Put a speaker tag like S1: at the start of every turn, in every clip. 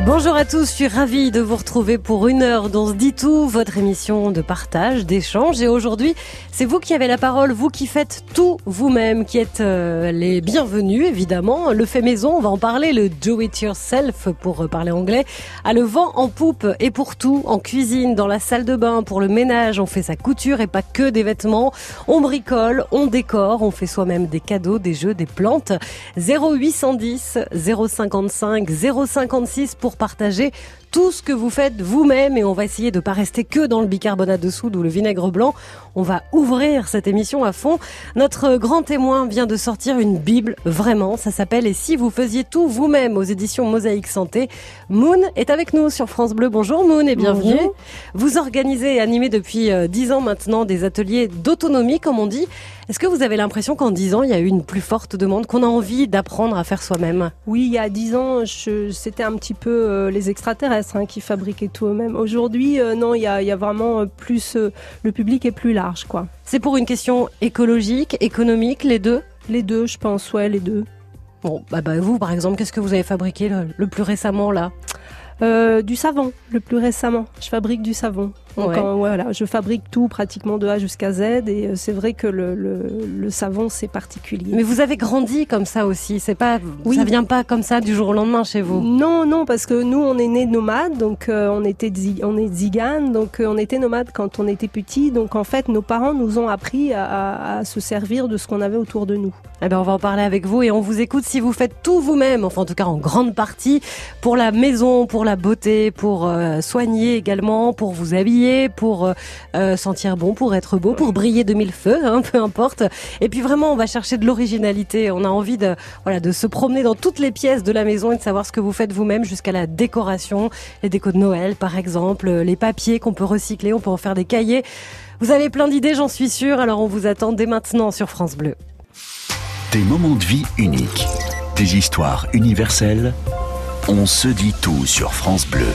S1: Bonjour à tous, je suis ravie de vous retrouver pour une heure dont se dit tout, votre émission de partage, d'échange. Et aujourd'hui, c'est vous qui avez la parole, vous qui faites tout vous-même, qui êtes euh, les bienvenus évidemment. Le fait maison, on va en parler, le do it yourself pour parler anglais, a le vent en poupe et pour tout, en cuisine, dans la salle de bain, pour le ménage, on fait sa couture et pas que des vêtements. On bricole, on décore, on fait soi-même des cadeaux, des jeux, des plantes. 0810 055 056 pour partager tout ce que vous faites vous-même et on va essayer de pas rester que dans le bicarbonate de soude ou le vinaigre blanc. On va ouvrir cette émission à fond. Notre grand témoin vient de sortir une Bible, vraiment, ça s'appelle Et si vous faisiez tout vous-même aux éditions Mosaïque Santé. Moon est avec nous sur France Bleu. Bonjour Moon et bienvenue. Vous organisez et animez depuis euh, dix ans maintenant des ateliers d'autonomie, comme on dit. Est-ce que vous avez l'impression qu'en dix ans, il y a eu une plus forte demande, qu'on a envie d'apprendre à faire soi-même?
S2: Oui, il y a dix ans, c'était un petit peu euh, les extraterrestres hein, qui fabriquaient tout eux-mêmes. Aujourd'hui, euh, non, il y a, vraiment euh, plus... le public est plus large, quoi.
S1: C'est pour une question écologique, économique, les deux?
S2: Les deux, je pense, ouais, les deux.
S1: Bon, bah, bah vous, par exemple, qu'est-ce que vous avez fabriqué le plus récemment, là?
S2: Du savon, le plus récemment. Je fabrique du savon. Donc voilà, je fabrique tout pratiquement de A jusqu'à Z et euh, c'est vrai que le, le, le savon c'est particulier.
S1: Mais vous avez grandi comme ça aussi, c'est pas, oui. ça vient pas comme ça du jour au lendemain chez vous?
S2: Non, non, parce que nous on est nés nomades, donc euh, on était on est ziganes, donc euh, on était nomades quand on était petit, donc en fait nos parents nous ont appris à, à se servir de ce qu'on avait autour de nous.
S1: Eh ben on va en parler avec vous et on vous écoute si vous faites tout vous-même, enfin en tout cas en grande partie pour la maison, pour la beauté, pour soigner également, pour vous habiller pour euh, euh, sentir bon, pour être beau, pour briller de mille feux, hein, peu importe. Et puis vraiment, on va chercher de l'originalité. On a envie de, voilà, de se promener dans toutes les pièces de la maison et de savoir ce que vous faites vous-même jusqu'à la décoration, les décos de Noël par exemple, les papiers qu'on peut recycler, on peut en faire des cahiers. Vous avez plein d'idées, j'en suis sûre. Alors on vous attend dès maintenant sur France Bleu.
S3: Des moments de vie uniques, des histoires universelles. On se dit tout sur France Bleu.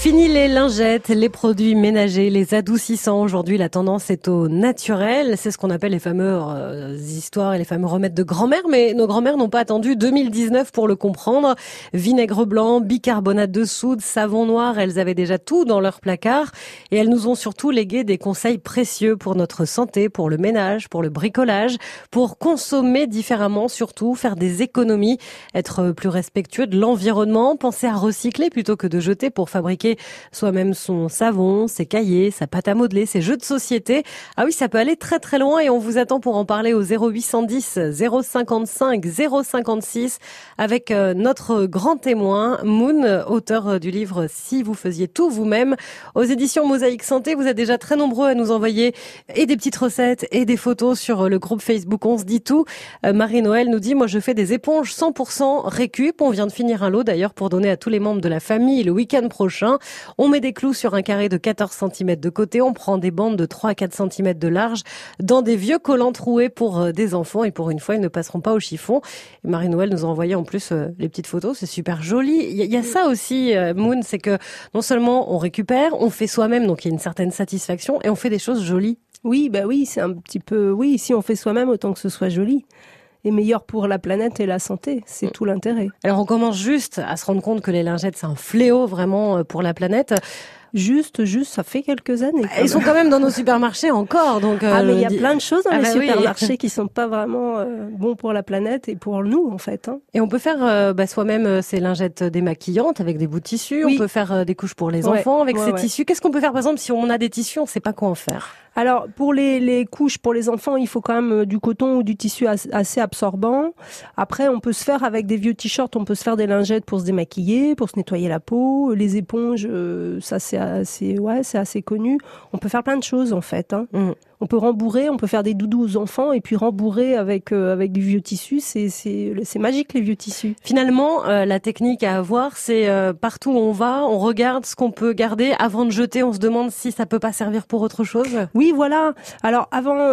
S1: Fini les lingettes, les produits ménagers, les adoucissants. Aujourd'hui, la tendance est au naturel. C'est ce qu'on appelle les fameuses euh, histoires et les fameux remèdes de grand-mère. Mais nos grand-mères n'ont pas attendu 2019 pour le comprendre. Vinaigre blanc, bicarbonate de soude, savon noir, elles avaient déjà tout dans leur placard. Et elles nous ont surtout légué des conseils précieux pour notre santé, pour le ménage, pour le bricolage, pour consommer différemment surtout, faire des économies, être plus respectueux de l'environnement, penser à recycler plutôt que de jeter pour fabriquer soi-même son savon, ses cahiers, sa pâte à modeler, ses jeux de société. Ah oui, ça peut aller très très loin et on vous attend pour en parler au 0810 055 056 avec euh, notre grand témoin Moon, auteur euh, du livre Si vous faisiez tout vous-même aux éditions Mosaïque Santé. Vous êtes déjà très nombreux à nous envoyer et des petites recettes et des photos sur euh, le groupe Facebook On se dit tout. Marie-Noël nous dit, moi je fais des éponges 100% récup. On vient de finir un lot d'ailleurs pour donner à tous les membres de la famille le week-end prochain. On met des clous sur un carré de 14 cm de côté, on prend des bandes de 3 à 4 cm de large dans des vieux collants troués pour euh, des enfants et pour une fois, ils ne passeront pas au chiffon. Marie-Noël nous a envoyé en plus euh, les petites photos, c'est super joli. Il y, a ça aussi, euh, Moon, c'est que non seulement on récupère, on fait soi-même, donc il y a une certaine satisfaction et on fait des choses jolies.
S2: Oui, bah oui, c'est un petit peu, oui, si on fait soi-même, autant que ce soit joli est meilleur pour la planète et la santé. C'est mm. tout l'intérêt.
S1: Alors on commence juste à se rendre compte que les lingettes, c'est un fléau vraiment euh, pour la planète.
S2: Juste, juste, ça fait quelques années.
S1: Ils sont quand même dans nos supermarchés encore, donc.
S2: ah mais il y a plein de choses dans ah les bah supermarchés qui sont pas vraiment euh, bons pour la planète et pour nous en fait. Hein.
S1: Et on peut faire euh, bah, soi-même ces lingettes démaquillantes avec des bouts de tissus. On peut faire des couches pour les enfants avec ces tissus. Qu'est-ce qu'on peut faire par exemple si on a des tissus, on ne sait pas quoi en faire?
S2: Alors pour les, les, couches pour les enfants, il faut quand même euh, du coton ou du tissu assez absorbant. Après, on peut se faire avec des vieux t-shirts, on peut se faire des lingettes pour se démaquiller, pour se nettoyer la peau. Les éponges, euh, ça c'est assez, ouais, c'est assez connu. On peut faire plein de choses en fait. Hein. Mmh on peut rembourrer, on peut faire des doudous aux enfants et puis rembourrer avec euh, avec du vieux tissu. C'est c'est c'est magique les vieux tissus.
S1: Finalement, euh, la technique à avoir, c'est euh, partout où on va, on regarde ce qu'on peut garder avant de jeter. On se demande si ça peut pas servir pour autre chose.
S2: Oui, voilà. Alors avant,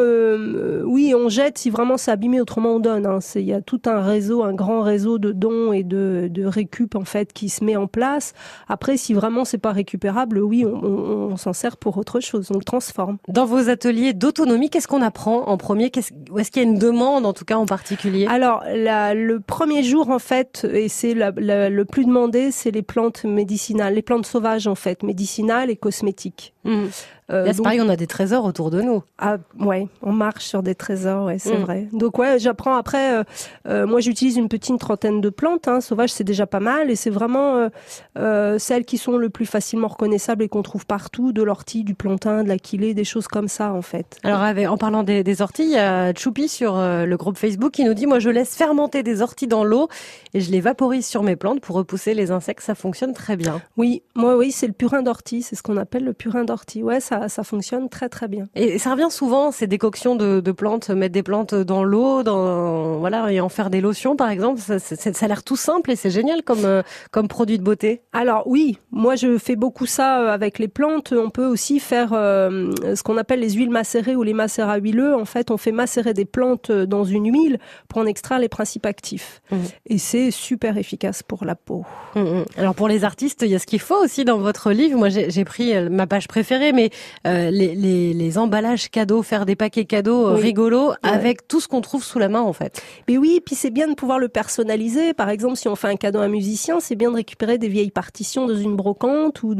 S2: oui, on jette si vraiment c'est abîmé. Autrement, on donne. Hein. Il y a tout un réseau, un grand réseau de dons et de de récup en fait qui se met en place. Après, si vraiment c'est pas récupérable, oui, on, on, on s'en sert pour autre chose. On le transforme.
S1: Dans vos ateliers d'autonomie. Qu'est-ce qu'on apprend en premier? Est-ce qu'il y a une demande en tout cas en particulier?
S2: Alors le premier jour en fait, et c'est le plus demandé, c'est les plantes médicinales, les plantes sauvages en fait, médicinales et cosmétiques.
S1: Mmh. Euh, c'est pareil, on a des trésors autour de nous.
S2: Ah ouais, on marche sur des trésors, ouais, c'est mm. vrai. Donc ouais, j'apprends après. Euh, euh, moi, j'utilise une petite trentaine de plantes hein, sauvages, c'est déjà pas mal, et c'est vraiment celles qui sont le plus facilement reconnaissables et qu'on trouve partout, de l'ortie, du plantain, de l'aquilée, des choses comme ça en fait.
S1: Alors en parlant des, des orties, il y a Choupi sur le groupe Facebook qui nous dit moi je laisse fermenter des orties dans l'eau et je les vaporise sur mes plantes pour repousser les insectes, ça fonctionne très bien.
S2: Oui, moi oui, c'est le purin d'ortie, c'est ce qu'on appelle le purin d'ortie. Ouais, ça ça, fonctionne très très bien.
S1: Et ça revient souvent, ces décoctions de, de plantes, mettre des plantes dans l'eau, dans voilà, et en faire des lotions par exemple. Ça, ça a l'air tout simple et c'est génial comme euh, comme produit de beauté.
S2: Alors oui, moi je fais beaucoup ça euh, avec les plantes. On peut aussi faire euh, ce qu'on appelle les huiles macérées ou les macérats huileux. En fait, on fait macérer des plantes dans une huile pour en extraire les principes actifs. Mmh. Et c'est super efficace pour la peau.
S1: Mmh, mmh. Alors pour les artistes, il y a ce qu'il faut aussi dans votre livre. Moi j'ai pris ma page préférée, mais euh, les, les, les, emballages cadeaux, faire des paquets cadeaux euh, rigolos avec tout ce qu'on trouve sous la main en fait.
S2: Mais oui, puis c'est bien de pouvoir le personnaliser. Par exemple, si on fait un cadeau à un musicien, c'est bien de récupérer des vieilles partitions dans une brocante ou,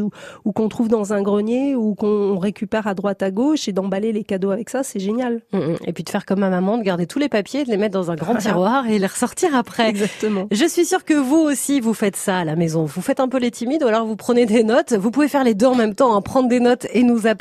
S2: ou, qu'on trouve dans un grenier ou qu'on récupère à droite à gauche et d'emballer les cadeaux avec ça, c'est génial.
S1: Mm, mm. Et puis de faire comme ma maman, de garder tous les papiers, de les mettre dans un grand tiroir et les ressortir après.
S2: Exactement.
S1: Je suis sûre que vous aussi vous faites ça à la maison. Vous faites un peu les timides ou alors vous prenez des notes. Vous pouvez faire les deux en même temps, hein, prendre des notes et nous appeler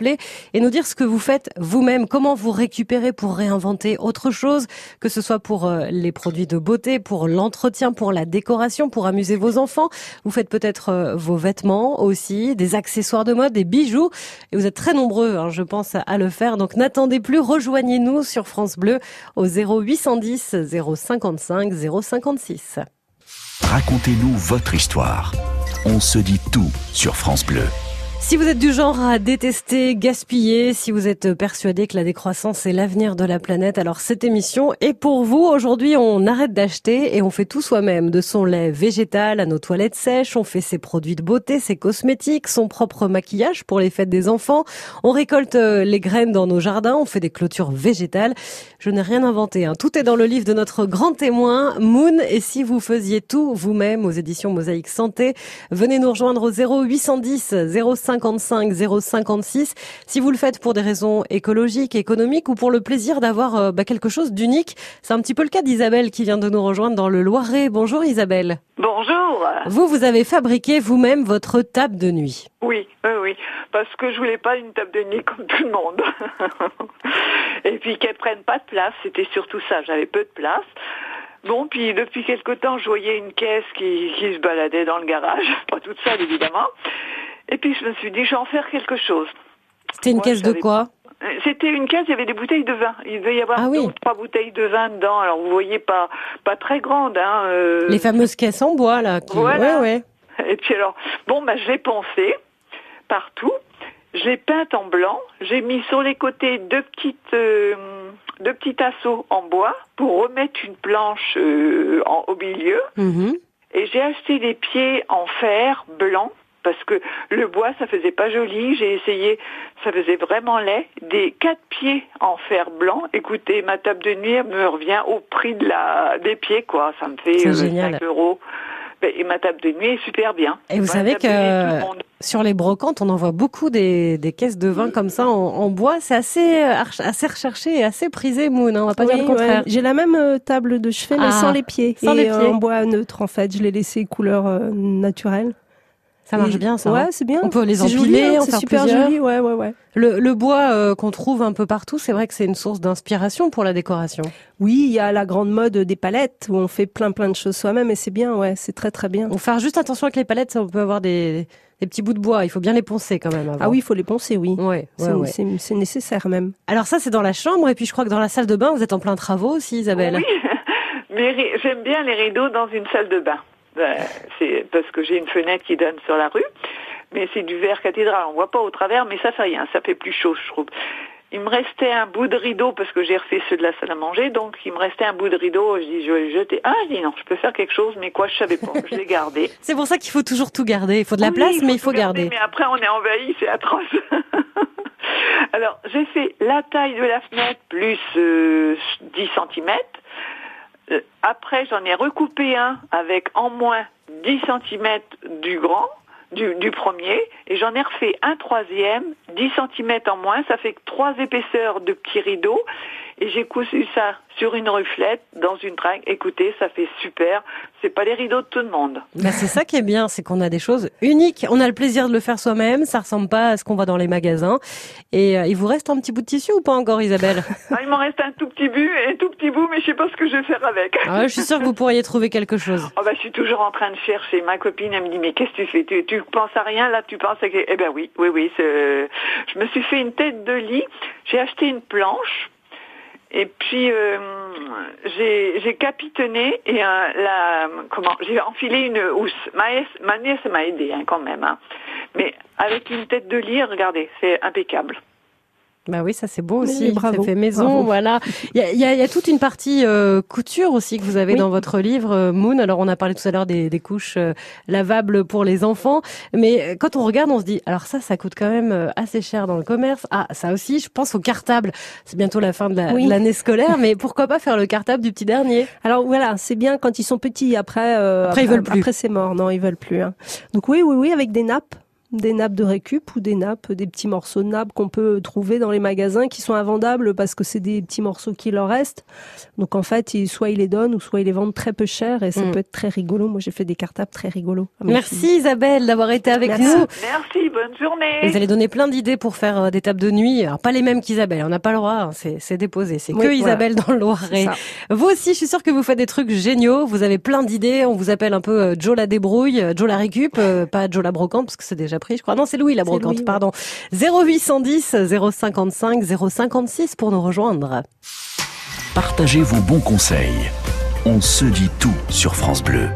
S1: et nous dire ce que vous faites vous-même, comment vous récupérez pour réinventer autre chose, que ce soit pour euh, les produits de beauté, pour l'entretien, pour la décoration, pour amuser vos enfants. Vous faites peut-être euh, vos vêtements aussi, des accessoires de mode, des bijoux. Et vous êtes très nombreux, hein, je pense, à le faire. Donc n'attendez plus, rejoignez-nous sur France Bleu au 0810 055 056.
S3: Racontez-nous votre histoire. On se dit tout sur France Bleu.
S1: Si vous êtes du genre à détester, gaspiller, si vous êtes persuadé que la décroissance est l'avenir de la planète, alors cette émission est pour vous. Aujourd'hui, on arrête d'acheter et on fait tout soi-même. De son lait végétal à nos toilettes sèches, on fait ses produits de beauté, ses cosmétiques, son propre maquillage pour les fêtes des enfants. On récolte euh, les graines dans nos jardins, on fait des clôtures végétales. Je n'ai rien inventé. Hein. Tout est dans le livre de notre grand témoin, Moon. Et si vous faisiez tout vous-même aux éditions Mosaïque Santé, venez nous rejoindre au 0810 05 55 056. Si vous le faites pour des raisons écologiques, économiques ou pour le plaisir d'avoir euh, bah, quelque chose d'unique, c'est un petit peu le cas d'Isabelle qui vient de nous rejoindre dans le Loiret. Bonjour Isabelle.
S4: Bonjour.
S1: Vous, vous avez fabriqué vous-même votre table de nuit.
S4: Oui, oui, oui, parce que je voulais pas une table de nuit comme tout le monde. Et puis qu'elle prenne pas de place, c'était surtout ça, j'avais peu de place. Bon, puis depuis quelque temps, je voyais une caisse qui, qui se baladait dans le garage, pas toute seule évidemment. Et puis je me suis dit, je vais en faire quelque chose.
S1: C'était une caisse de quoi
S4: c'était une caisse, il y avait des bouteilles de vin. Il devait y avoir ah trois bouteilles de vin dedans. Alors vous voyez pas pas très grande. Hein,
S1: euh... Les fameuses caisses en bois là. Qui...
S4: Voilà. Ouais, ouais. Et puis alors, bon, bah, je l'ai poncé partout. Je l'ai peinte en blanc. J'ai mis sur les côtés deux petites euh, deux petits tasseaux en bois pour remettre une planche euh, en, au milieu.
S1: Mm-hmm.
S4: Et j'ai acheté des pieds en fer blanc parce que le bois, ça faisait pas joli. J'ai essayé, ça faisait vraiment laid. Des quatre pieds en fer blanc. Écoutez, ma table de nuit me revient au prix de la des pieds, quoi. Ça me fait 5 euh, euros. Et ma table de nuit est super bien.
S1: Et vous savez que sur les brocantes, on en voit beaucoup des, des caisses de vin comme ça en, bois. C'est assez, assez recherché et assez prisé, Moon. Hein, on va pas dire le contraire.
S2: J'ai la même euh, table de chevet, mais ah, sans les pieds.
S1: Sans les
S2: euh,
S1: pieds.
S2: en bois neutre, en fait. Je l'ai laissé couleur naturelle.
S1: Ça marche bien, ça.
S2: Ouais,
S1: hein.
S2: c'est bien.
S1: On peut les empiler,
S2: hein,
S1: C'est
S2: super joli, ouais, ouais, ouais.
S1: Le, le bois euh, qu'on trouve un peu partout, c'est vrai que c'est une source d'inspiration pour la décoration.
S2: Oui, il y a la grande mode des palettes où on fait plein plein de choses soi-même et c'est bien, ouais, c'est très très bien.
S1: On faire juste attention avec les palettes, on peut avoir des, des petits bouts de bois. Il faut bien les poncer quand même. Avant.
S2: Ah oui, il faut les poncer, oui.
S1: Ouais, ouais,
S2: c'est nécessaire même.
S1: Alors ça, c'est dans la chambre et puis je crois que dans la salle de bain, vous êtes en plein travaux aussi, Isabelle.
S4: Oui, mais j'aime bien les rideaux dans une salle de bain. Ben, c'est parce que j'ai une fenêtre qui donne sur la rue mais c'est du verre cathédral. On voit pas au travers, mais ça fait rien, ça fait plus chaud, je trouve. Il me restait un bout de rideau parce que j'ai refait ceux de la salle à manger, donc il me restait un bout de rideau. Je dis, je vais le jeter. Ah, je dis non, je peux faire quelque chose, mais quoi, je savais pas. Je l'ai gardé.
S1: c'est pour ça qu'il faut toujours tout garder. Il faut de la place, mais il faut garder.
S4: Mais après, on est envahi, c'est atroce. Alors, j'ai fait la taille de la fenêtre plus euh, 10 cm. Après, j'en ai recoupé un avec en moins 10 cm du grand, du, du premier, et j'en ai refait un troisième, 10 cm en moins, ça fait trois épaisseurs de petits rideaux, et j'ai cousu ça sur une reflète, dans une tringle. Écoutez, ça fait super. C'est pas les rideaux de tout le monde.
S1: Bah c'est ça qui est bien, c'est qu'on a des choses uniques. On a le plaisir de le faire soi-même. Ça ressemble pas à ce qu'on voit dans les magasins. Et euh, il vous reste un petit bout de tissu ou pas encore, Isabelle?
S4: Ah, Il m'en reste un tout petit bout, un tout petit bout, mais je sais pas ce que je vais faire avec.
S1: Ah, je suis sûre que vous pourriez trouver quelque chose.
S4: Oh bah, je suis toujours en train de chercher. Ma copine, elle me dit, mais qu'est-ce que tu fais? Tu, tu penses à rien là Tu penses à... Eh ben oui, oui, oui. Je me suis fait une tête de lit. J'ai acheté une planche et puis euh, j'ai capitonné et euh, j'ai enfilé une housse. Ma, ma nièce m'a aidé hein, quand même, hein. mais avec une tête de lit, regardez, c'est impeccable.
S1: Bah oui, ça c'est beau aussi. ça fait maison, voilà. Il y a, y, a, y a, toute une partie euh, couture aussi que vous avez dans votre livre euh, Moon. Alors on a parlé tout à l'heure des, des, couches euh, lavables pour les enfants, mais quand on regarde, on se dit alors ça, ça coûte quand même assez cher dans le commerce. Ah, ça aussi, je pense au cartable. C'est bientôt la fin de l'année scolaire, mais pourquoi pas faire le cartable du petit dernier?
S2: Alors voilà, c'est bien quand ils sont petits. Après,
S1: après, après, ils veulent plus.
S2: Après c'est mort, non, ils veulent plus. Hein. Donc oui, oui, oui, avec des nappes des nappes de récup ou des nappes, des petits morceaux de nappes qu'on peut trouver dans les magasins qui sont invendables parce que c'est des petits morceaux qui leur restent. Donc en fait, soit ils les donnent ou soit ils les vendent très peu cher et ça mm. peut être très rigolo. Moi, j'ai fait des cartables très rigolos.
S1: Merci Isabelle d'avoir été avec nous.
S4: Merci, bonne journée.
S1: Vous allez donner plein d'idées pour faire euh, des tables de nuit. Alors pas les mêmes qu'Isabelle, on n'a pas le droit, hein. c'est déposé. C'est que Isabelle dans le Loiret. Vous aussi, je suis sûre que vous faites des trucs géniaux. Vous avez plein d'idées. On vous appelle un peu euh, Joe la débrouille, euh, Joe la récup, pas Joe la brocante parce que c'est déjà pris, je crois. Non, c'est Louis la brocante, pardon. 0810 055 056 pour nous rejoindre.
S3: Partagez vos bons conseils. On se dit tout sur France Bleu.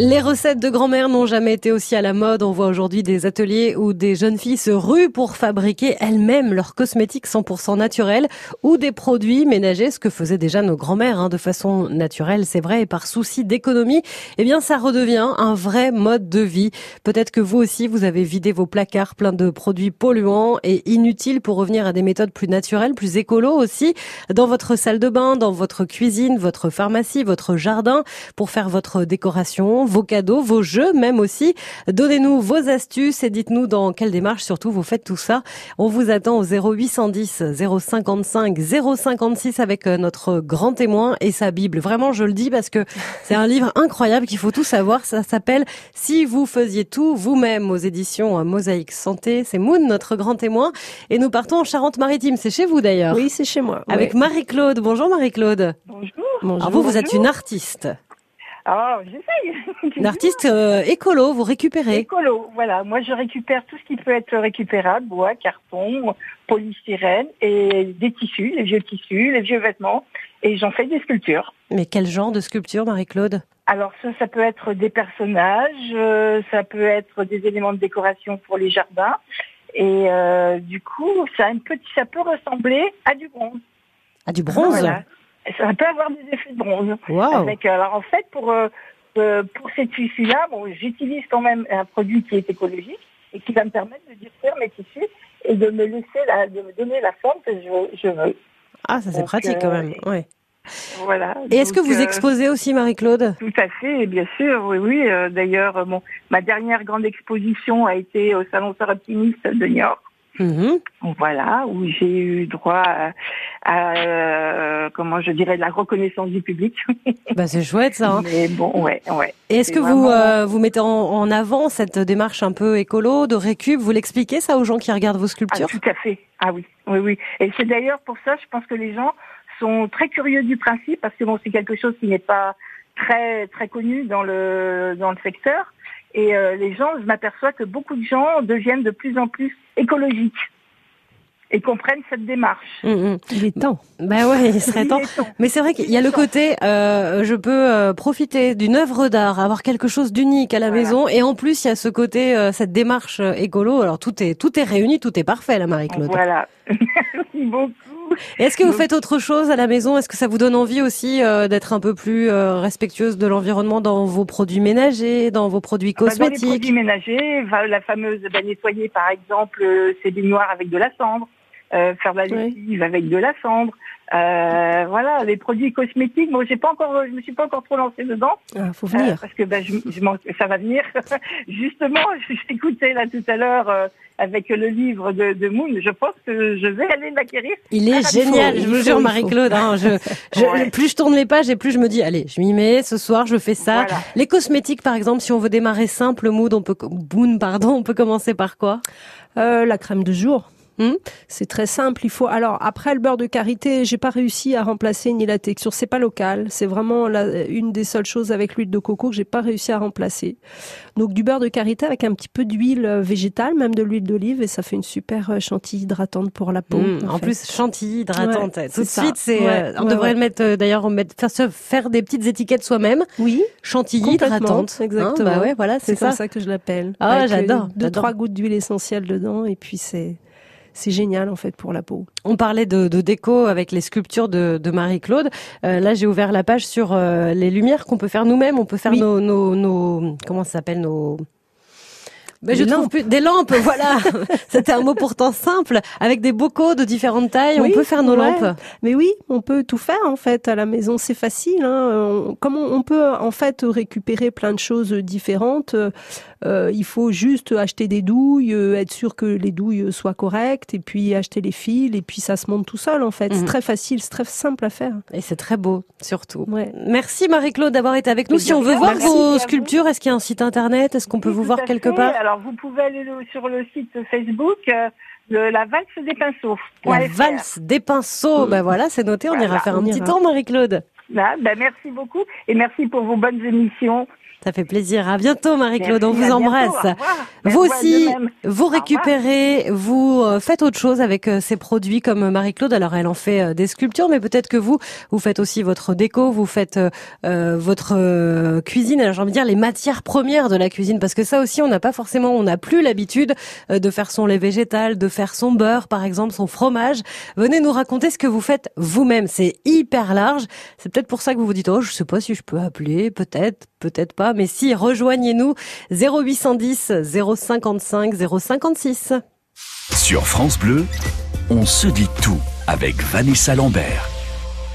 S1: Les recettes de grand-mère n'ont jamais été aussi à la mode. On voit aujourd'hui des ateliers où des jeunes filles se ruent pour fabriquer elles-mêmes leurs cosmétiques 100% naturels ou des produits ménagers, ce que faisaient déjà nos grand-mères hein, de façon naturelle, c'est vrai, et par souci d'économie. Eh bien, ça redevient un vrai mode de vie. Peut-être que vous aussi, vous avez vidé vos placards pleins de produits polluants et inutiles pour revenir à des méthodes plus naturelles, plus écolo aussi, dans votre salle de bain, dans votre cuisine, votre pharmacie, votre jardin, pour faire votre décoration vos cadeaux, vos jeux même aussi. Donnez-nous vos astuces et dites-nous dans quelle démarche surtout vous faites tout ça. On vous attend au 0810 055 056 avec euh, notre grand témoin et sa Bible. Vraiment, je le dis parce que c'est un livre incroyable qu'il faut tout savoir. Ça s'appelle Si vous faisiez tout vous-même aux éditions Mosaïque Santé. C'est Moon, notre grand témoin. Et nous partons en Charente-Maritime. C'est chez vous d'ailleurs.
S2: Oui, c'est chez moi.
S1: Avec Marie-Claude. Bonjour Marie-Claude.
S5: Bonjour.
S1: Bonjour. vous, vous êtes une artiste.
S5: Ah, j'essaye.
S1: L'artiste euh, écolo, vous récupérez
S5: Écolo, voilà. Moi, je récupère tout ce qui peut être récupérable, bois, carton, polystyrène et des tissus, les vieux tissus, les vieux vêtements, et j'en fais des sculptures.
S1: Mais quel genre de sculpture, Marie-Claude?
S5: Alors ça, ça peut être des personnages, euh, ça peut être des éléments de décoration pour les jardins, et euh, du coup, ça a une petite, ça peut ressembler à du bronze.
S1: À du bronze?
S5: Ça peut avoir des effets de bronze.
S1: Avec,
S5: euh, alors en fait, pour euh, euh, pour ces tissus-là, bon, j'utilise quand même un produit qui est écologique et qui va me permettre de durcir mes tissus et de me laisser la, de me donner la forme que je, je veux.
S1: Ah, ça c'est pratique quand même. Ouais.
S5: Voilà.
S1: Et est-ce que vous exposez aussi, Marie-Claude?
S5: Tout à fait, bien sûr, oui, oui. D'ailleurs, bon, ma dernière grande exposition a été au Salon Optimiste de New Mhm. Voilà, où j'ai eu droit à, euh, comment je dirais, de la reconnaissance du public.
S1: bah c'est chouette ça. Hein.
S5: Mais bon, ouais, ouais.
S1: Et est-ce que vous euh, vous mettez en, avant cette démarche un peu écolo de récup? Vous l'expliquez ça aux gens qui regardent vos sculptures?
S5: ah, Tout à fait. Ah oui, oui, oui. Et c'est d'ailleurs pour ça, je pense que les gens sont très curieux du principe parce que bon, c'est quelque chose qui n'est pas très très connu dans le dans le secteur. Et euh, les gens, je m'aperçois que beaucoup de gens deviennent de plus en plus écologiques et comprennent cette démarche.
S1: Mmh, mmh. Il est temps. Ben ouais, il serait temps. Mais c'est vrai qu'il y a le côté, euh, je peux euh, profiter d'une œuvre d'art, avoir quelque chose d'unique à la maison, et en plus il y a ce côté, euh, cette démarche écolo. Alors tout est tout est réuni, tout est parfait, la Marie-Claude.
S5: Voilà. Merci beaucoup.
S1: Est-ce que vous faites autre chose à la maison? Est-ce que ça vous donne envie aussi euh, d'être un peu plus euh, respectueuse de l'environnement dans vos produits ménagers, dans vos produits cosmétiques ah bah, Dans
S5: les produits ménagers, la fameuse bah, nettoyer par exemple euh, ses baignoires avec de la cendre. euh, faire la lessive avec de la cendre. Euh, voilà, les produits cosmétiques. Moi, j'ai pas encore, je me suis pas encore trop lancée dedans.
S2: Ah, faut venir. Euh,
S5: parce que ben, je, je ça va venir. Justement, j'écoutais là tout à l'heure euh, avec le livre de, de, Moon. Je pense que je vais aller l'acquérir.
S1: Il est génial, je vous jure, Marie-Claude. Hein, je, je, Plus je tourne les pages et plus je me dis, allez, je m'y mets. Ce soir, je fais ça. Les cosmétiques, par exemple, si on veut démarrer simple, Mood, on peut, Moon, pardon, on peut commencer par quoi?
S2: Euh, La crème de jour. Hmm? c'est très simple. Il faut alors après le beurre de karité, j'ai pas réussi à remplacer ni la texture. C'est pas local. C'est vraiment la, une des seules choses avec l'huile de coco que j'ai pas réussi à remplacer. Donc du beurre de karité avec un petit peu d'huile euh, végétale, même de l'huile d'olive, et ça fait une super euh, chantilly hydratante pour la peau.
S1: Hmm, en, plus chantilly hydratante. Tout de suite, c'est. Euh, on devrait le mettre d'ailleurs, faire, faire des petites étiquettes soi-même.
S2: Oui.
S1: Chantilly hydratante.
S2: Hein, exactement.
S1: bah ouais, voilà,
S2: c'est ça. ça que je l'appelle.
S1: Ah, j'adore.
S2: Deux trois gouttes d'huile essentielle dedans, et puis c'est c'est génial en fait pour la peau.
S1: On parlait de, déco avec les sculptures de, Marie-Claude. Euh, là, j'ai ouvert la page sur euh, les lumières qu'on peut faire nous-mêmes. On peut faire nos, nos, nos, comment ça s'appelle nos
S2: mais je trouve plus
S1: des lampes, voilà. C'était un mot pourtant simple, avec des bocaux de différentes tailles. on peut faire nos lampes.
S2: Mais oui, on peut tout faire en fait à la maison. C'est facile. Hein. On, on, peut en fait récupérer plein de choses différentes? Euh, il faut juste acheter des douilles, être sûr que les douilles soient correctes, et puis acheter les fils, et puis ça se monte tout seul en fait. C'est mhm. très facile, c'est très simple à faire.
S1: Et c'est très beau surtout. Ouais. Merci Marie-Claude d'avoir été avec nous. Si on veut voir vos sculptures, est-ce qu'il y a un site internet? Est-ce qu'on peut vous voir quelque part?
S5: alors, vous pouvez aller sur le site Facebook. Euh, de la valse des pinceaux.
S1: La valse des pinceaux, ben voilà, c'est noté, on ira faire un petit tour, Marie-Claude.
S5: Ben, merci beaucoup et merci pour vos bonnes émissions.
S1: Ça fait plaisir. À bientôt, Marie-Claude. On vous embrasse. Vous aussi, vous récupérez, vous euh, faites autre chose avec euh, ces produits comme Marie-Claude. Alors, elle en fait euh, des sculptures, mais peut-être que vous, vous faites aussi votre déco, vous faites votre cuisine. Alors, j'ai envie de dire les matières premières de la cuisine, parce que ça aussi, on n'a pas forcément, on n'a plus l'habitude de faire son lait végétal, de faire son beurre, par exemple, son fromage. Venez nous raconter ce que vous faites vous-même. C'est hyper large. C'est peut-être pour ça que vous vous dites, oh, je sais pas si je peux appeler, peut-être, peut-être pas mais si, rejoignez-nous 0810 055 056.
S3: Sur France Bleu, on se dit tout avec Vanessa Lambert.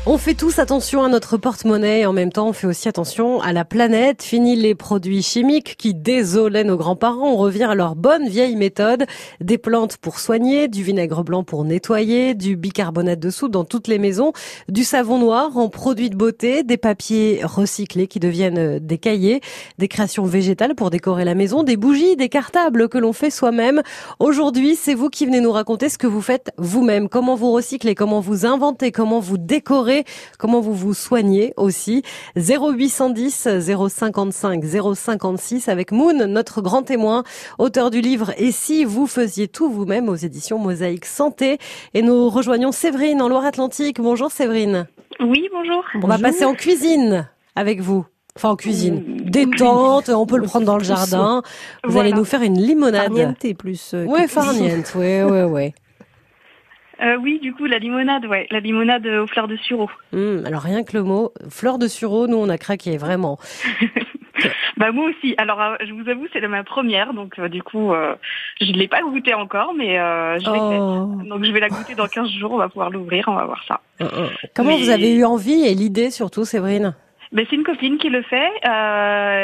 S1: On fait tous attention à notre porte-monnaie et en même temps on fait aussi attention à la planète. Fini les produits chimiques qui désolaient nos grands-parents. On revient à leur bonne vieille méthode. Des plantes pour soigner, du vinaigre blanc pour nettoyer, du bicarbonate de soude dans toutes les maisons, du savon noir en produits de beauté, des papiers recyclés qui deviennent euh, des cahiers, des créations végétales pour décorer la maison, des bougies, des cartables que l'on fait soi-même. Aujourd'hui, c'est vous qui venez nous raconter ce que vous faites vous-même, comment vous recyclez, comment vous inventez, comment vous décorez comment vous vous soignez aussi? 0810 055 056 avec Moon, notre grand témoin, auteur du livre Et si vous faisiez tout vous-même aux éditions Mosaïque Santé. Et nous rejoignons Séverine en Loire-Atlantique. Bonjour Séverine.
S6: Oui, bonjour.
S1: On va passer en cuisine avec vous. Enfin, en cuisine. Détente, on peut le prendre dans le jardin. Vous allez nous faire une limonade.
S2: Farniente plus.
S1: Euh, ouais, farniente, ouais, ouais, ouais.
S6: Euh, oui, du coup, la limonade, ouais, la limonade aux fleurs de sureau.
S1: Hum, alors rien que le mot fleurs de sureau, nous on a craqué vraiment.
S6: bah moi aussi. Alors euh, je vous avoue, c'est ma première, donc euh, du coup, je ne l'ai pas goûté encore, mais je l'ai oh. Donc je vais la goûter dans 15 jours. On va pouvoir l'ouvrir, on va voir ça.
S1: Comment vous avez eu envie et l'idée surtout, Séverine?
S6: Ben, c'est une copine qui le fait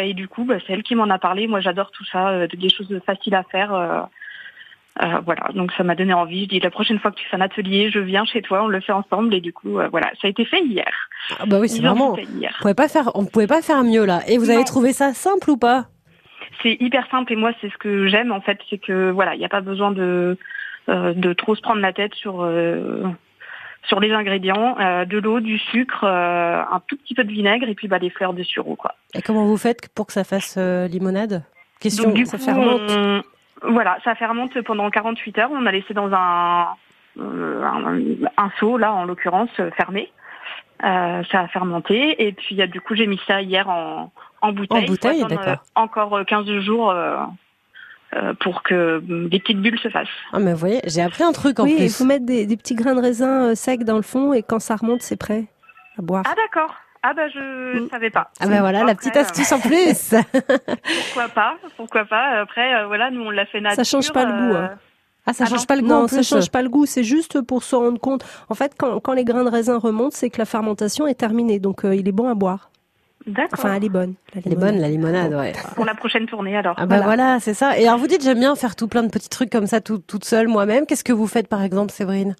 S6: et du coup, bah, c'est elle qui m'en a parlé. Moi, j'adore tout ça, des choses faciles à faire. Euh, voilà, donc ça m'a donné envie. Je dis la prochaine fois que tu fais un atelier, je viens chez toi, on le fait ensemble et du coup, euh, voilà, ça a été fait hier.
S1: Ah bah oui, c'est vraiment. On pouvait pas faire, on pouvait pas faire mieux là. Et vous avez trouvé ça simple ou pas?
S6: C'est hyper simple et moi c'est ce que j'aime en fait, c'est que voilà, il n'y a pas besoin de euh, de trop se prendre la tête sur sur les ingrédients, de l'eau, du sucre, un tout petit peu de vinaigre et puis bah des fleurs de sureau quoi.
S1: Et comment vous faiête pour que ça fasse limonade?
S6: Question, ça fermente. Voilà, ça fermente pendant 48 heures. On a laissé dans un, euh, un, seau, là, en l'occurrence, fermé. Euh, ça a fermenté. Et puis, du coup, j'ai mis ça hier en, en bouteille.
S1: En bouteille, d'accord. Euh,
S6: encore 15 jours pour que des petites bulles se fassent.
S1: Ah, mais vous voyez, j'ai appris un truc en plus.
S2: Oui, il faut mettre des, des, petits grains de raisin secs dans le fond et quand ça remonte, c'est prêt à boire.
S6: Ah, d'accord. Ah bah je ne mm. savais pas.
S1: Ah bah voilà, la petite astuce en plus.
S6: pourquoi pas Pourquoi pas Après, euh, voilà, nous on l'a fait nature.
S2: Ça change pas le goût. Hein.
S1: Ah, ça
S6: Ah
S1: change
S6: non.
S1: pas le goût
S2: Non, ça change pas le goût. C'est juste pour se rendre compte. En fait, quand, quand les grains de raisin remontent, c'est que la fermentation est terminée. Donc, euh, il est bon à boire.
S6: D'accord.
S2: Enfin, elle est bonne. la
S1: Elle est bonne, la limonade, ouais.
S6: Pour la prochaine tournée, alors.
S1: Ah bah voilà, c'est ça. Et alors vous dites j'aime bien faire tout plein de petits trucs comme ça tout, toute seule moi-même. Qu'est-ce que vous faites par exemple, Séverine?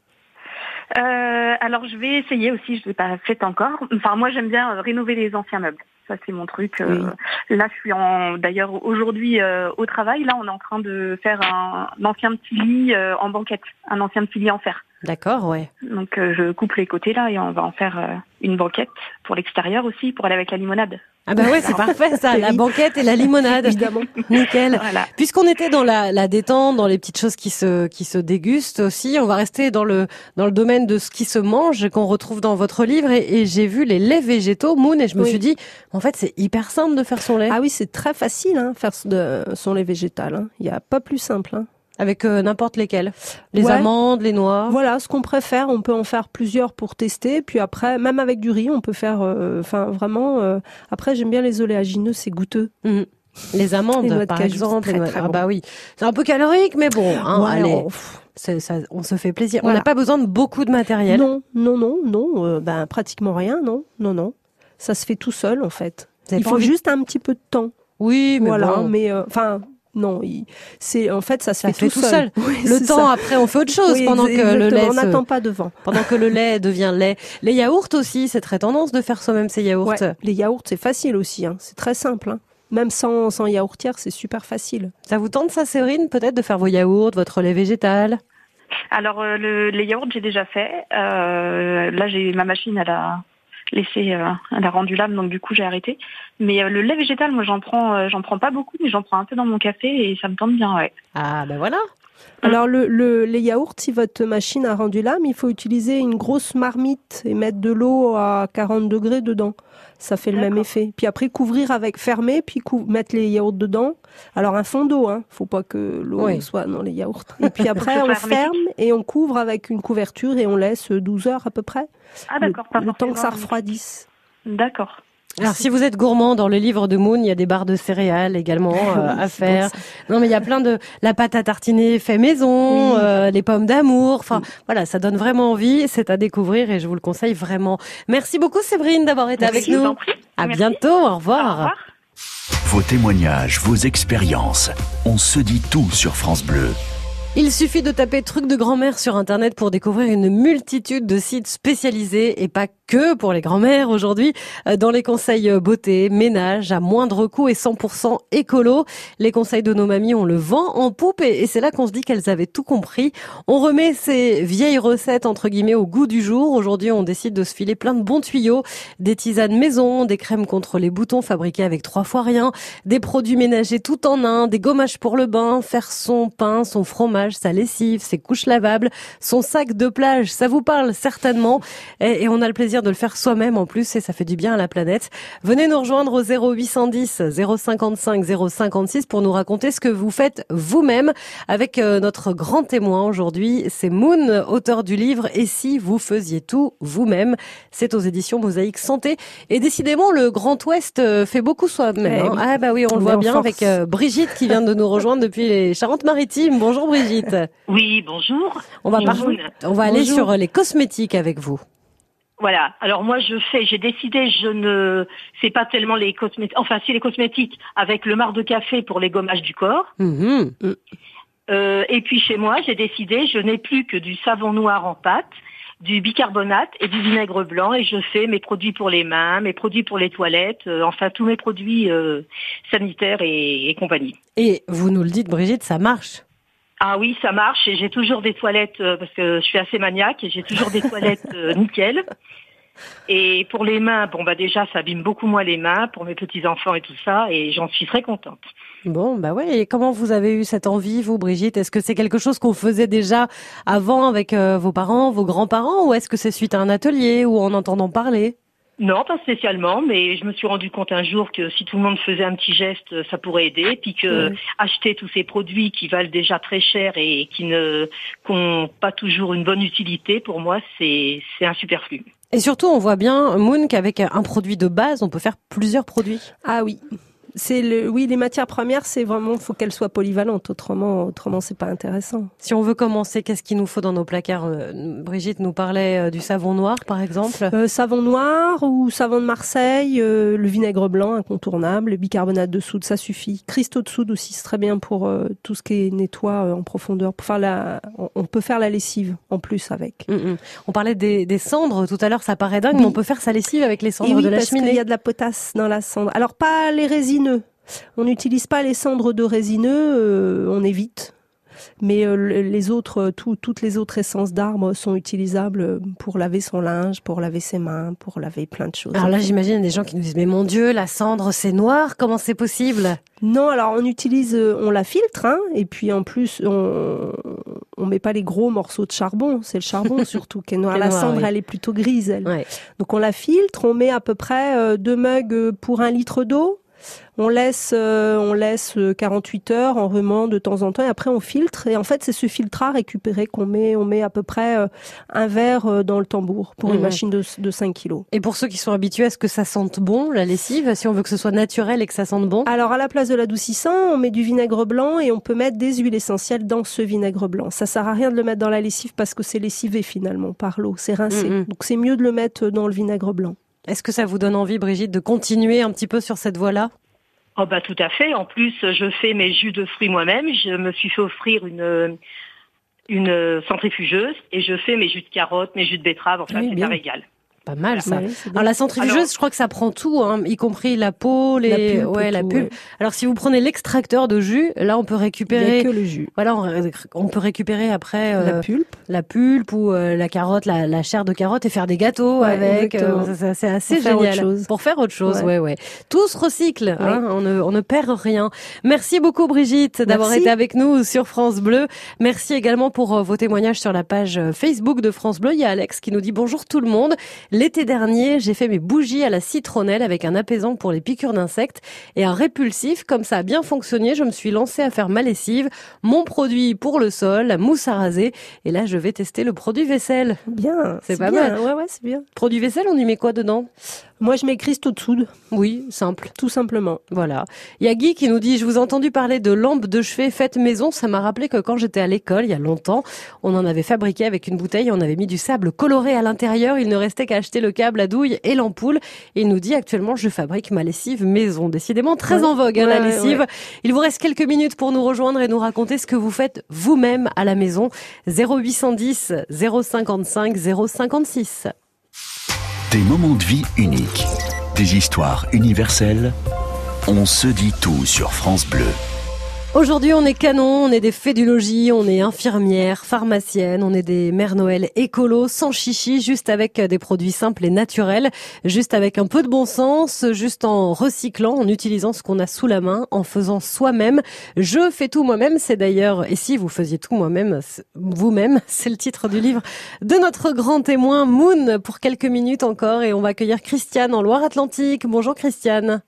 S6: Euh, alors, je vais essayer aussi. Je l'ai pas fait encore. Enfin, moi, j'aime bien euh, rénover les anciens meubles. Ça, c'est mon truc. Euh, Là, je suis en. D'ailleurs, aujourd'hui, euh, au travail, là, on est en train de faire un, un ancien petit lit euh, en banquette, un ancien petit lit en fer.
S1: D'accord, ouais.
S6: Donc, euh, je coupe les côtés là et on va en faire euh, une banquette pour l'extérieur aussi, pour aller avec la limonade.
S1: Ah bah ouais, c'est parfait ça, la banquette et la limonade.
S2: Évidemment.
S1: Nickel.
S6: Voilà.
S1: Puisqu'on était dans la, la détente, dans les petites choses qui se qui se dégustent aussi, on va rester dans le dans le domaine de ce qui se mange qu'on retrouve dans votre livre. Et, et j'ai vu les laits végétaux, Moon, et je me
S2: Oui.
S1: suis dit, en fait, c'est hyper simple de faire son lait
S2: Ah oui, c'est très facile, hein, faire de, son lait végétal. hein. Il n'y a pas plus simple. hein.
S1: Avec euh, n'importe lesquels, les
S2: Ouais.
S1: amandes, les noix.
S2: Voilà, ce qu'on préfère, on peut en faire plusieurs pour tester. Puis après, même avec du riz, on peut faire. euh, Enfin, vraiment. euh, après, j'aime bien les oléagineux, c'est goûteux.
S1: Mhm. Les amandes,
S2: Les noix de
S1: par
S2: cajou,
S1: exemple.
S2: très, très
S1: ah
S2: bon.
S1: bah oui, c'est un peu calorique, mais bon, hein,
S2: Ouais,
S1: allez, ça, on se fait plaisir. On n'a pas besoin de beaucoup de matériel.
S2: Non, non, non, non. euh, ben, pratiquement rien, non, non, non. Ça se fait tout seul, en fait. Il faut
S1: envie-
S2: juste un petit peu de temps.
S1: Oui, mais
S2: voilà,
S1: bon.
S2: mais euh, enfin. Non, il- c'est en fait ça se
S1: Ça
S2: fait,
S1: fait tout seul.
S2: Oui,
S1: Le temps
S2: ça.
S1: après, on fait autre chose
S2: Oui,
S1: pendant que le lait
S2: on
S1: se-
S2: n'attend pas devant.
S1: pendant que le lait devient lait. Les yaourts aussi, c'est très tendance de faire soi-même ces yaourts.
S2: Ouais, les yaourts, c'est facile aussi. hein. C'est très simple. hein. Même sans, sans yaourtière, c'est super facile.
S1: Ça vous tente ça, Séverine, peut-être de faire vos yaourts, votre lait végétal?
S6: Alors, euh, le, les yaourts, j'ai déjà fait. Euh, là, j'ai ma machine, elle a laissé, euh, elle a rendu l'âme, donc du coup, j'ai arrêté. Mais euh, le lait végétal, moi, j'en prends, euh, j'en prends pas beaucoup, mais j'en prends un peu dans mon café et ça me tente bien, ouais.
S1: Ah ben voilà.
S2: Alors, le, le- les yaourts, si votre machine a rendu l'âme, il faut utiliser une grosse marmite et mettre de l'eau à 40 degrés dedans. Ça fait le même effet. Puis après, couvrir avec fermer, puis mettre les yaourts dedans. Alors, un fond d'eau, hein. Faut pas que l'eau
S1: Oui.
S2: soit dans les yaourts. Et puis après, on ferme et on couvre avec une couverture et on laisse 12 heures à peu près.
S6: Ah, d'accord,
S2: le, le temps que ça refroidisse.
S6: D'accord.
S1: Alors si vous êtes gourmand dans le livre de Moon, il y a des barres de céréales également euh, à faire. Non mais il y a plein de la pâte à tartiner fait maison,
S2: Oui.
S1: euh, les pommes d'amour. Enfin voilà, ça donne vraiment envie. C'est à découvrir et je vous le conseille vraiment. Merci beaucoup Séverine d'avoir été avec nous. À
S6: Merci.
S1: bientôt. Au
S6: Au
S1: revoir.
S6: revoir.
S3: Vos témoignages, vos expériences. On se dit tout sur France Bleu.
S1: Il suffit de taper truc de grand-mère sur Internet pour découvrir une multitude de sites spécialisés et pas que pour les grand-mères aujourd'hui euh, dans les conseils euh, beauté, ménage à moindre coût et 100% écolo. Les conseils de nos mamies, on le vend en poupe et et c'est là qu'on se dit qu'elles avaient tout compris. On remet ces vieilles recettes entre guillemets au goût du jour. Aujourd'hui, on décide de se filer plein de bons tuyaux, des tisanes maison, des crèmes contre les boutons fabriquées avec trois fois rien, des produits ménagers tout en un, des gommages pour le bain, faire son pain, son fromage, sa lessive, ses couches lavables, son sac de plage, ça vous parle certainement. Et, et on a le plaisir de le faire soi-même en plus et ça fait du bien à la planète. Venez nous rejoindre au 0810 055 056 pour nous raconter ce que vous faites vous-même avec euh, notre grand témoin aujourd'hui. C'est Moon, auteur du livre Et si vous faisiez tout vous-même? C'est aux éditions Mosaïque Santé. Et décidément, le Grand Ouest euh, fait beaucoup soi-même.
S2: Eh
S1: hein. Ah bah oui, on, le voit
S2: en
S1: bien
S2: force.
S1: avec euh, Brigitte qui vient de nous rejoindre depuis les Charentes-Maritimes. Bonjour Brigitte.
S7: Oui, bonjour.
S1: On va,
S7: Bonjour.
S1: par- on va aller
S2: Bonjour.
S1: sur les cosmétiques avec vous.
S7: Voilà. Alors moi, je fais, j'ai décidé, je ne, c'est pas tellement les cosmétiques, enfin, si les cosmétiques avec le marc de café pour les gommages du corps.
S1: Mhm.
S7: Euh, et puis chez moi, j'ai décidé, je n'ai plus que du savon noir en pâte, du bicarbonate et du vinaigre blanc, et je fais mes produits pour les mains, mes produits pour les toilettes, euh, enfin tous mes produits euh, sanitaires et, et compagnie.
S1: Et vous nous le dites, Brigitte, ça marche.
S7: Ah oui, ça marche et j'ai toujours des toilettes euh, parce que je suis assez maniaque et j'ai toujours des toilettes euh, nickel. Et pour les mains, bon bah déjà ça abîme beaucoup moins les mains pour mes petits enfants et tout ça et j'en suis très contente.
S1: Bon, bah ouais. Et comment vous avez eu cette envie, vous, Brigitte? Est-ce que c'est quelque chose qu'on faisait déjà avant avec euh, vos parents, vos grands-parents, ou est-ce que c'est suite à un atelier ou en entendant parler?
S7: Non, pas spécialement, mais je me suis rendu compte un jour que si tout le monde faisait un petit geste, ça pourrait aider, puis que acheter tous ces produits qui valent déjà très cher et qui ne n'ont pas toujours une bonne utilité, pour moi c'est c'est un superflu.
S1: Et surtout, on voit bien, Moon, qu'avec un produit de base, on peut faire plusieurs produits.
S2: Ah oui. C'est le, oui, les matières premières, c'est vraiment, faut qu'elles soient polyvalentes. Autrement, autrement, c'est pas intéressant.
S1: Si on veut commencer, qu'est-ce qu'il nous faut dans nos placards euh, Brigitte nous parlait euh, du savon noir, par exemple.
S2: Euh, savon noir ou savon de Marseille, euh, le vinaigre blanc incontournable, le bicarbonate de soude, ça suffit. Cristaux de soude aussi, c'est très bien pour euh, tout ce qui est nettoie en profondeur. Pour faire la, on, on peut faire la lessive en plus avec.
S1: Mm, mm. On parlait des, des cendres tout à l'heure, ça paraît dingue, mais on peut faire sa lessive avec les cendres
S2: oui,
S1: de la
S2: parce
S1: cheminée.
S2: y a de la potasse dans la cendre. Alors pas les résineux. On n'utilise pas les cendres de résineux, euh, on évite. Mais euh, le- les autres, tout- toutes les autres essences d'arbres sont utilisables pour laver son linge, pour laver ses mains, pour laver plein de choses.
S1: Alors là, j'imagine des gens qui nous disent, mais mon Dieu, la cendre, c'est noir, comment c'est possible?
S2: Non, alors on utilise, euh, on la filtre, hein, et puis en plus on on met pas les gros morceaux de charbon, c'est le charbon surtout qui est noir. La cendre,
S1: oui.
S2: elle est plutôt grise, elle.
S1: Ouais.
S2: Donc on la filtre, on met à peu près deux mugs pour un litre d'eau. On laisse, euh, on laisse euh, 48 heures en remuant de temps en temps et après on filtre. Et en fait, c'est ce filtre à récupérer qu'on met. On met à peu près euh, un verre euh, dans le tambour pour une machine de, de 5 kilos.
S1: Et pour ceux qui sont habitués à ce que ça sente bon, la lessive, si on veut que ce soit naturel et que ça sente bon?
S2: Alors à la place de l'adoucissant, on met du vinaigre blanc et on peut mettre des huiles essentielles dans ce vinaigre blanc. Ça sert à rien de le mettre dans la lessive parce que c'est lessivé finalement par l'eau, c'est rincé.
S1: Mhm.
S2: Donc c'est mieux de le mettre dans le vinaigre blanc.
S1: Est-ce que ça vous donne envie, Brigitte, de continuer un petit peu sur cette voie-là?
S7: Oh bah tout à fait. En plus, je fais mes jus de fruits moi-même. Je me suis fait offrir une une centrifugeuse et je fais mes jus de carottes, mes jus de betterave. Enfin,
S1: Oui,
S7: c'est
S1: bien.
S7: un régal.
S1: Pas mal ça.
S2: Ouais.
S1: Alors la centrifugeuse,
S7: Alors-
S1: je crois que ça prend tout, hein, y compris la peau, les,
S2: La pulpe,
S1: ouais, la
S2: tout,
S1: pulpe.
S2: ouais.
S1: Alors si vous prenez l'extracteur de jus, là on peut
S2: Il
S1: récupérer,
S2: a que le jus.
S1: voilà, on, on peut récupérer après euh,
S2: La pulpe.
S1: la pulpe ou euh, la carotte, la, la chair de carotte et faire des gâteaux
S2: Ouais,
S1: avec. ça, c'est assez
S2: Pour faire
S1: génial.
S2: autre chose.
S1: Pour faire autre chose,
S2: Ouais.
S1: ouais, ouais. Tout se recycle, hein, on, ne, on ne perd rien. Merci beaucoup Brigitte d'avoir été avec nous sur France Bleu. Merci également pour euh, vos témoignages sur la page euh, Facebook de France Bleu. Il y a Alex qui nous dit bonjour tout le monde. L'été dernier, j'ai fait mes bougies à la citronnelle avec un apaisant pour les piqûres d'insectes et un répulsif. Comme ça a bien fonctionné, je me suis lancée à faire ma lessive, mon produit pour le sol, la mousse à raser. Et là, je vais tester le produit vaisselle.
S2: Bien.
S1: C'est pas
S2: bien.
S1: mal.
S2: Ouais, ouais, c'est bien.
S1: Produit vaisselle, on y met quoi dedans?
S2: Moi, je mets de soude,
S1: Oui, simple.
S2: tout simplement.
S1: Voilà. Il y a Guy qui nous dit, je vous ai entendu parler de lampes de chevet faites maison. Ça m'a rappelé que quand j'étais à l'école, il y a longtemps, on en avait fabriqué avec une bouteille, on avait mis du sable coloré à l'intérieur. Il ne restait qu'à acheter le câble, la douille et l'ampoule. Et il nous dit, actuellement, je fabrique ma lessive maison. Décidément très
S2: Ouais.
S1: en vogue, hein, la lessive.
S2: ouais.
S1: Il vous reste quelques minutes pour nous rejoindre et nous raconter ce que vous faites vous-même à la maison. 0810 055 056.
S3: Des moments de vie uniques. Des histoires universelles. On se dit tout sur France Bleu.
S1: Aujourd'hui, on est canon, on est des fées du logis, on est infirmières, pharmaciennes, on est des mères Noël écolo, sans chichi, juste avec des produits simples et naturels, juste avec un peu de bon sens, juste en recyclant, en utilisant ce qu'on a sous la main, en faisant soi-même. Je fais tout moi-même, c'est d'ailleurs, et si vous faisiez tout moi-même, vous-même, c'est le titre du livre de notre grand témoin Moon pour quelques minutes encore, et on va accueillir Christiane en Loire-Atlantique. Bonjour Christiane.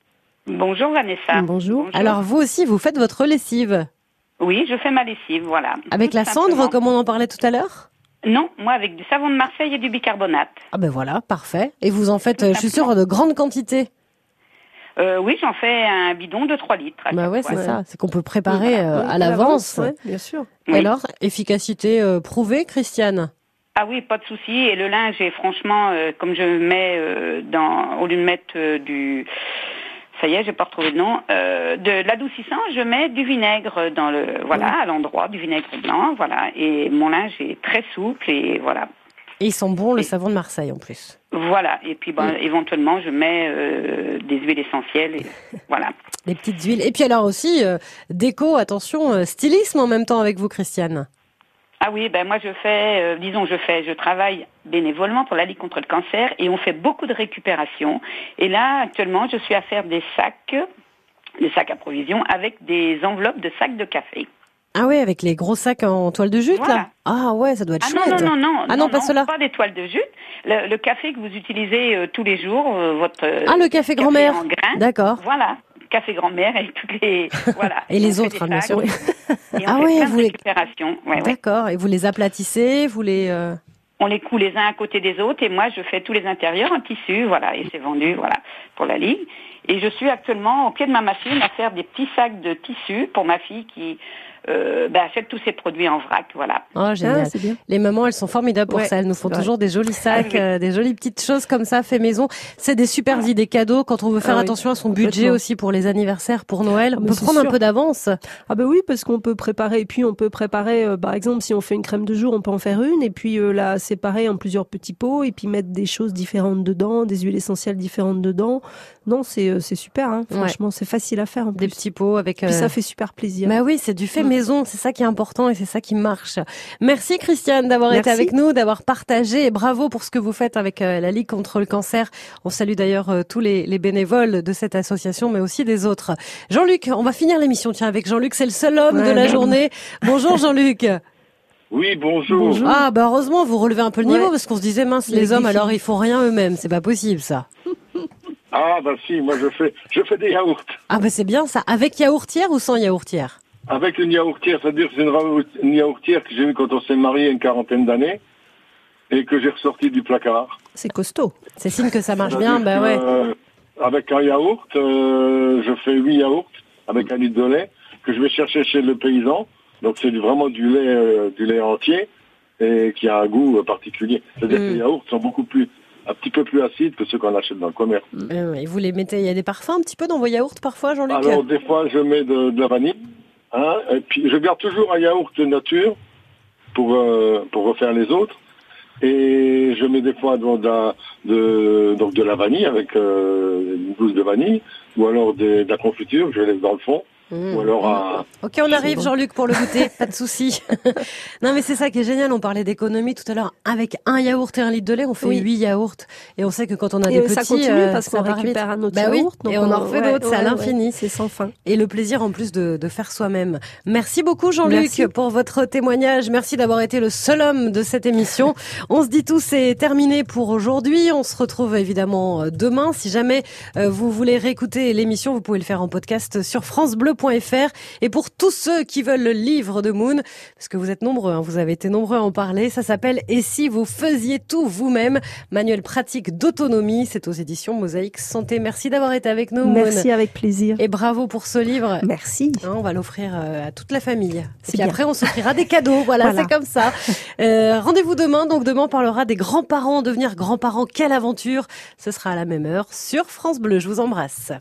S8: Bonjour Vanessa.
S2: Bonjour.
S1: Alors vous aussi, vous faites votre lessive
S8: Oui, je fais ma lessive, voilà.
S1: avec
S8: Tout
S1: la cendre, comme on en parlait tout à l'heure?
S8: Non, moi avec du savon de Marseille et du bicarbonate.
S1: Ah ben voilà, parfait. Et vous en faites, euh, je suis sûre, de grandes quantités.
S8: Euh, oui, j'en fais un bidon de 3 litres.
S1: Bah ouais, c'est ça. C'est qu'on peut préparer euh,
S2: Oui,
S1: à l'avance.
S2: ouais, bien sûr.
S8: Oui.
S1: Alors, efficacité euh, prouvée, Christiane?
S8: Ah oui, pas de souci. Et le linge est franchement, euh, comme je mets euh, dans, au lieu de mettre euh, du, ça y est, j'ai pas retrouvé le nom, euh, de l'adoucissant, je mets du vinaigre dans le, voilà, à l'endroit, du vinaigre blanc, voilà. Et mon linge est très souple et voilà.
S1: Et ils sont bons, le
S8: Et-
S1: savon de Marseille en plus.
S8: Voilà. Et puis, ben, éventuellement, je mets euh, des huiles essentielles. Et, voilà.
S1: Les petites huiles. Et puis alors aussi, euh, déco, attention, stylisme en même temps avec vous, Christiane.
S8: Ah oui, ben moi je fais, euh, disons je fais, je travaille bénévolement pour la Ligue contre le cancer et on fait beaucoup de récupération. Et là actuellement je suis à faire des sacs, des sacs à provisions avec des enveloppes de sacs de café.
S1: Ah ouais, avec les gros sacs en toile de jute, là. Ah ouais, ça doit être
S8: Ah non,
S1: chouette.
S8: non, non, non,
S1: Ah non, pas cela.
S8: pas des toiles de jute. Le, le café que vous utilisez euh, tous les jours, euh, votre
S1: Ah, le café grand-mère.
S8: en grains.
S1: D'accord.
S8: Voilà, café grand-mère et toutes les voilà.
S1: Et les autres, hein, bien sûr. Ah ouais, vous les-
S8: ouais.
S1: D'accord. Et vous les aplatissez, vous les... euh,
S8: On les coud les uns à côté des autres et moi je fais tous les intérieurs en tissu, voilà, et c'est vendu, voilà, pour la ligue. Et je suis actuellement au pied de ma machine à faire des petits sacs de tissu pour ma fille qui euh, bah, achète tous ces produits en vrac, voilà.
S1: Oh, génial.
S2: Ah, c'est bien.
S1: Les mamans, elles sont formidables pour
S2: Ouais,
S1: ça. Elles nous font toujours des jolis sacs,
S8: Ah oui.
S1: euh, des jolies petites choses comme ça, fait maison. C'est des super idées cadeaux quand on veut faire
S2: Ah oui,
S1: attention à son budget aussi pour les anniversaires, pour Noël. On peut prendre un peu d'avance.
S2: Ah ben oui, parce qu'on peut préparer, et puis on peut préparer, euh, par exemple, si on fait une crème de jour, on peut en faire une, et puis euh, la séparer en plusieurs petits pots, et puis mettre des choses différentes dedans, des huiles essentielles différentes dedans. Non, c'est euh, c'est super, hein.
S1: Ouais.
S2: franchement, c'est facile à faire en
S1: Des petits pots avec...
S2: Puis
S1: euh,
S2: ça fait super plaisir.
S1: Bah oui, c'est du fait. Maison, c'est ça qui est important et c'est ça qui marche. Merci Christiane d'avoir été avec nous, d'avoir partagé et bravo pour ce que vous faites avec euh, la Ligue contre le cancer. On salue d'ailleurs euh, tous les, les bénévoles de cette association mais aussi des autres. Jean-Luc, on va finir l'émission tiens avec Jean-Luc, c'est le seul homme
S2: Ouais,
S1: de la journée. Bonjour Jean-Luc.
S9: Oui, bonjour.
S2: Bonjour.
S1: Ah bah heureusement vous relevez un peu le niveau
S2: Ouais.
S1: parce qu'on se disait mince
S2: Les
S1: les hommes
S2: défis.
S1: alors ils font rien eux-mêmes, c'est pas possible ça.
S9: Ah, bah si, moi je fais, je fais des yaourts.
S1: Ah bah c'est bien ça, avec yaourtière ou sans yaourtière?
S9: Avec une yaourtière, c'est-à-dire que c'est une, yaourtière que j'ai eue quand on s'est marié une quarantaine d'années et que j'ai ressorti du placard.
S2: C'est costaud.
S1: C'est signe que ça marche bien, bah
S9: C'est-à-dire
S1: ouais.
S9: euh, avec un yaourt, euh, je fais huit yaourts avec un litre de lait que je vais chercher chez le paysan. Donc c'est vraiment du lait, euh, du lait entier et qui a un goût particulier. C'est-à-dire
S1: Mm.
S9: que les yaourts sont beaucoup plus, un petit peu plus acides que ceux qu'on achète dans le commerce.
S1: Euh, Et vous les mettez, il y a des parfums un petit peu dans vos yaourts parfois Jean-Luc?
S9: Alors des fois je mets de, de la vanille, hein, et puis je garde toujours un yaourt nature pour euh, pour refaire les autres, et je mets des fois de la, de, donc de la vanille avec euh, une gousse de vanille, ou alors de la confiture que je laisse dans le fond,
S1: Mmh.
S9: ou alors un,
S1: Ok, on arrive,
S2: bon.
S1: Jean-Luc, pour le goûter, pas de souci. non, mais c'est ça qui est génial. On parlait d'économie tout à l'heure. Avec un yaourt et un litre de lait, on fait
S2: Oui.
S1: huit yaourts. Et on sait que quand on a
S2: Et
S1: des
S2: euh,
S1: petits,
S2: ça continue
S1: euh,
S2: parce qu'on récupère un autre
S1: Bah oui,
S2: yaourt.
S1: et on en refait
S2: ouais,
S1: d'autres, c'est à
S2: ouais,
S1: l'infini.
S2: ouais, C'est sans fin.
S1: Et le plaisir en plus de, de faire soi-même. Merci beaucoup Jean-Luc pour votre témoignage. Merci d'avoir été le seul homme de cette émission. On se dit tous c'est terminé pour aujourd'hui. On se retrouve évidemment euh, demain. Si jamais euh, vous voulez réécouter l'émission, vous pouvez le faire en podcast sur francebleu.fr. Et pour tous ceux qui veulent le livre de Moon, parce que vous êtes nombreux, hein, vous avez été nombreux à en parler, ça s'appelle Et si vous faisiez tout vous-même? Manuel pratique d'autonomie. C'est aux éditions Mosaïque Santé. Merci d'avoir été avec nous. Moon.
S2: Merci avec plaisir.
S1: Et bravo pour ce livre.
S2: Merci.
S1: Hein, on va l'offrir euh, à toute la famille. Et puis
S2: bien.
S1: après, on s'offrira des cadeaux. Voilà,
S2: Voilà.
S1: c'est comme ça. Euh, Rendez-vous demain. Donc demain, on parlera des grands-parents. Devenir grands-parents, quelle aventure Ce sera à la même heure sur France Bleu. Je vous embrasse.